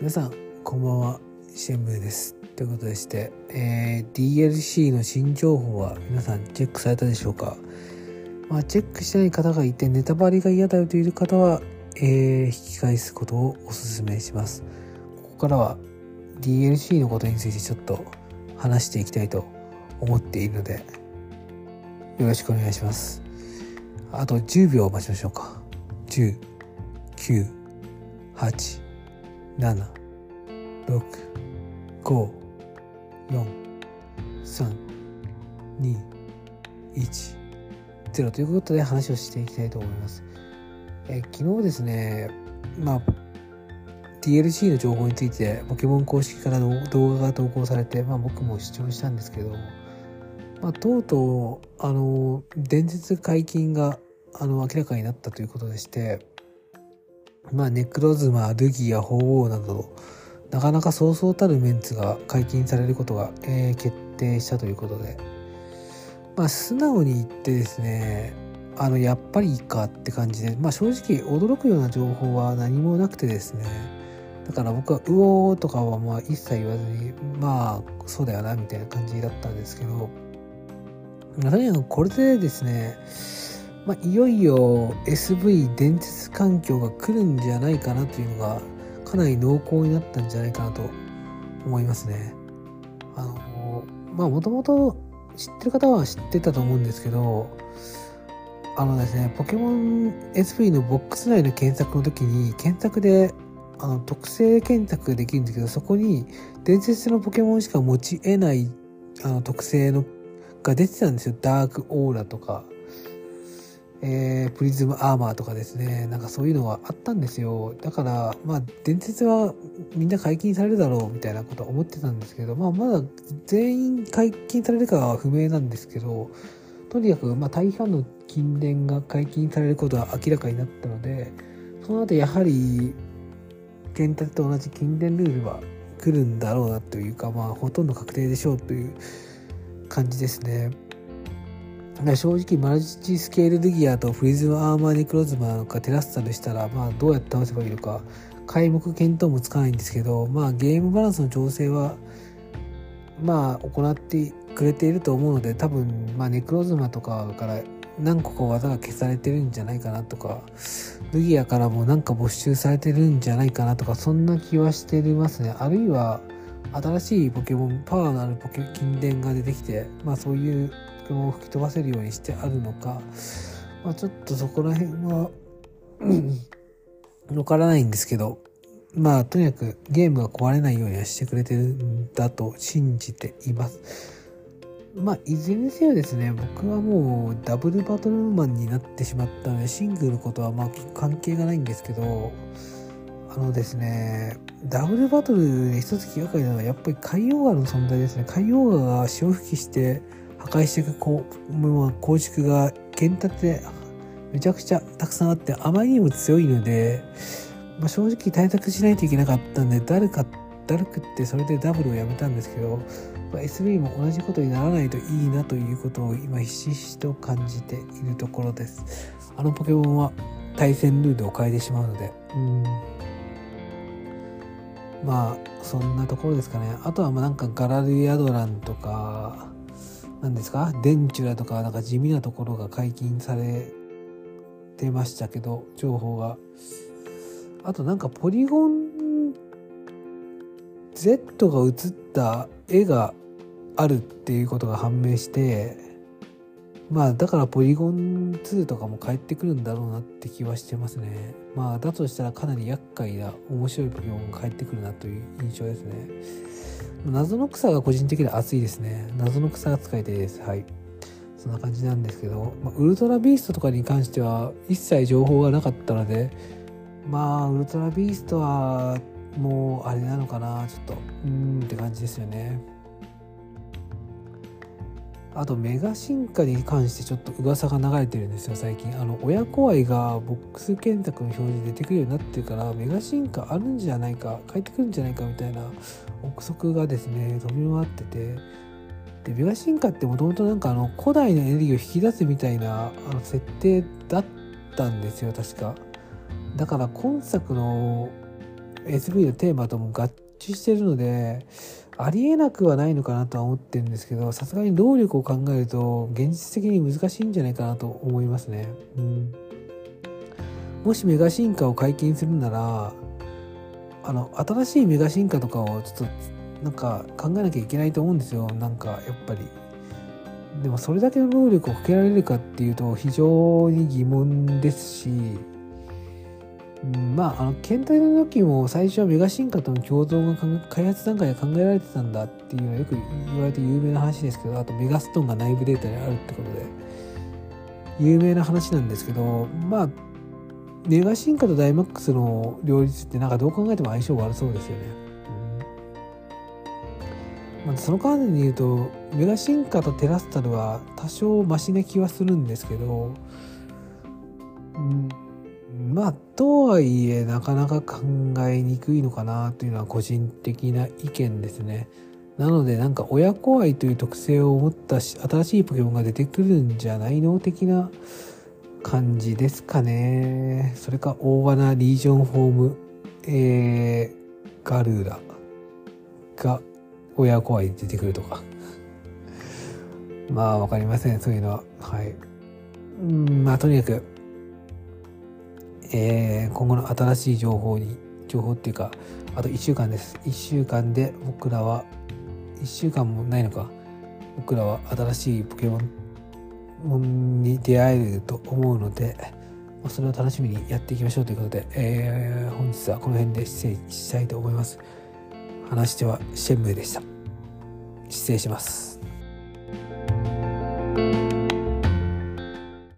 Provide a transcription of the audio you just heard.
皆さんこんばんは。シェンムーです。ということでして、えー DLC の新情報は皆さんチェックされたでしょうか？まあチェックしてない方がいてネタバレが嫌だよという方は、えー引き返すことをお勧めします。ここからは DLC のことについてちょっと話していきたいと思っているのでよろしくお願いします。あと10秒待ちましょうか。10 9 8 7 6 5 4 3 2 1 0ということで話をしていきたいと思います。え昨日ですね、まあ、DLC の情報についてポケモン公式からの動画が投稿されて、まあ、僕も視聴したんですけど、まあ、とうとうあの伝説解禁があの明らかになったということでして、まあ、ネクロズマルギア鳳凰などなかなかそうそうたるメンツが解禁されることが、えー決定したということで、まあ、素直に言ってですねあのやっぱりいいかって感じで、まあ、正直驚くような情報は何もなくてですね。だから僕は「うおー」とかはまあ一切言わずにまあそうだよなみたいな感じだったんですけど、とにかくこれでですねまあ、いよいよ SV 伝説環境が来るんじゃないかなというのがかなり濃厚になったんじゃないかなと思いますね。あのまあもともと知ってる方は知ってたと思うんですけどあのですねポケモン SV のボックス内の検索の時に検索であの特性検索できるんですけどそこに伝説のポケモンしか持ち得ないあの特性のが出てたんですよダークオーラとかえープリズムアーマーとかですねなんかそういうのがあったんですよだからまあ伝説はみんな解禁されるだろうみたいなことは思ってたんですけど、まあ、まだ全員解禁されるかは不明なんですけどとにかくま大半の禁伝が解禁されることは明らかになったのでその後やはり原達と同じ禁伝ルールは来るんだろうなというかまあほとんど確定でしょうという感じですね。正直マルチスケールルギアとフリズムアーマーネクロズマがテラスタルしたら、まあ、どうやって倒せばいいのか皆目見当もつかないんですけど、まあ、ゲームバランスの調整はまあ行ってくれていると思うので多分、まあ、ネクロズマとかから何個か技が消されてるんじゃないかなとかルギアからもなんか没収されてるんじゃないかなとかそんな気はしてますね。あるいは新しいポケモンパワーのあるポケ金伝が出てきてまあそういうポケモンを吹き飛ばせるようにしてあるのか、まあ、ちょっとそこら辺はわからないんですけど。まあとにかくゲームが壊れないようにはしてくれてるんだと信じています。まあいずれにせよですね僕はもうダブルバトルマンになってしまったのでシングルことはまあ関係がないんですけどあのですねダブルバトルで一つ気がかりなのはやっぱり海洋ガの存在ですね。海洋ガが潮吹きして破壊していくこう構築が剣立てめちゃくちゃたくさんあってあまりにも強いので、まあ、正直対策しないといけなかったんでダルかダルクってそれでダブルをやめたんですけど、まあ、SB も同じことにならないといいなということを今ひしひしと感じているところです。あのポケモンは対戦ルールを変えてしまうので。うん。まあそんなところですかね。あとはまあなんかガラルヤドランとか何ですか？デンチュラとかなんか地味なところが解禁されてましたけど情報が。あとなんかポリゴン Z が写った絵があるっていうことが判明してまあだからポリゴン2とかも帰ってくるんだろうなって気はしてますね。まあだとしたらかなり厄介な面白いポケモンが帰ってくるなという印象ですね。謎の草が個人的には熱いですね。謎の草扱いたいです。はい。そんな感じなんですけど、まあ、ウルトラビーストとかに関しては一切情報がなかったのでまあウルトラビーストはもうあれなのかな。ちょっとうーんって感じですよね。あとメガ進化に関してちょっと噂が流れてるんですよ最近。あの親子愛がボックス検索の表示出てくるようになってるからメガ進化あるんじゃないか帰ってくるんじゃないかみたいな憶測がですね飛び回ってて。でメガ進化ってもともとなんかあの古代のエネルギーを引き出すみたいなあの設定だったんですよ確か。だから今作の SV のテーマとも合致してるのでありえなくはないのかなとは思ってるんですけどさすがに労力を考えると現実的に難しいんじゃないかなと思いますね。うん、もしメガ進化を解禁するならあの新しいメガ進化とかをちょっとなんか考えなきゃいけないと思うんですよなんかやっぱり。でもそれだけの労力をかけられるかっていうと非常に疑問ですしまあ、あの検体の時も最初はメガ進化との共存が開発段階で考えられてたんだっていうのはよく言われて有名な話ですけどあとメガストーンが内部データにあるってことで有名な話なんですけどまあメガ進化とダイマックスの両立ってなんかどう考えても相性悪そうですよね。うんまあ、その関連で言うとメガ進化とテラスタルは多少マシな気はするんですけど、うんまあとはいえなかなか考えにくいのかなというのは個人的な意見ですね。なのでなんか親子愛という特性を持った新しいポケモンが出てくるんじゃないの？的な感じですかね。それか大穴リージョンホーム、えー、ガルーラが親子愛に出てくるとか。まあわかりません、そういうのは。はい。うん、まあとにかくえー、今後の新しい情報に情報っていうかあと1週間です。1週間で僕らは1週間もないのか。僕らは新しいポケモンに出会えると思うのでそれを楽しみにやっていきましょうということで、えー、本日はこの辺で失礼したいと思います。話してはシェンムーでした。失礼します。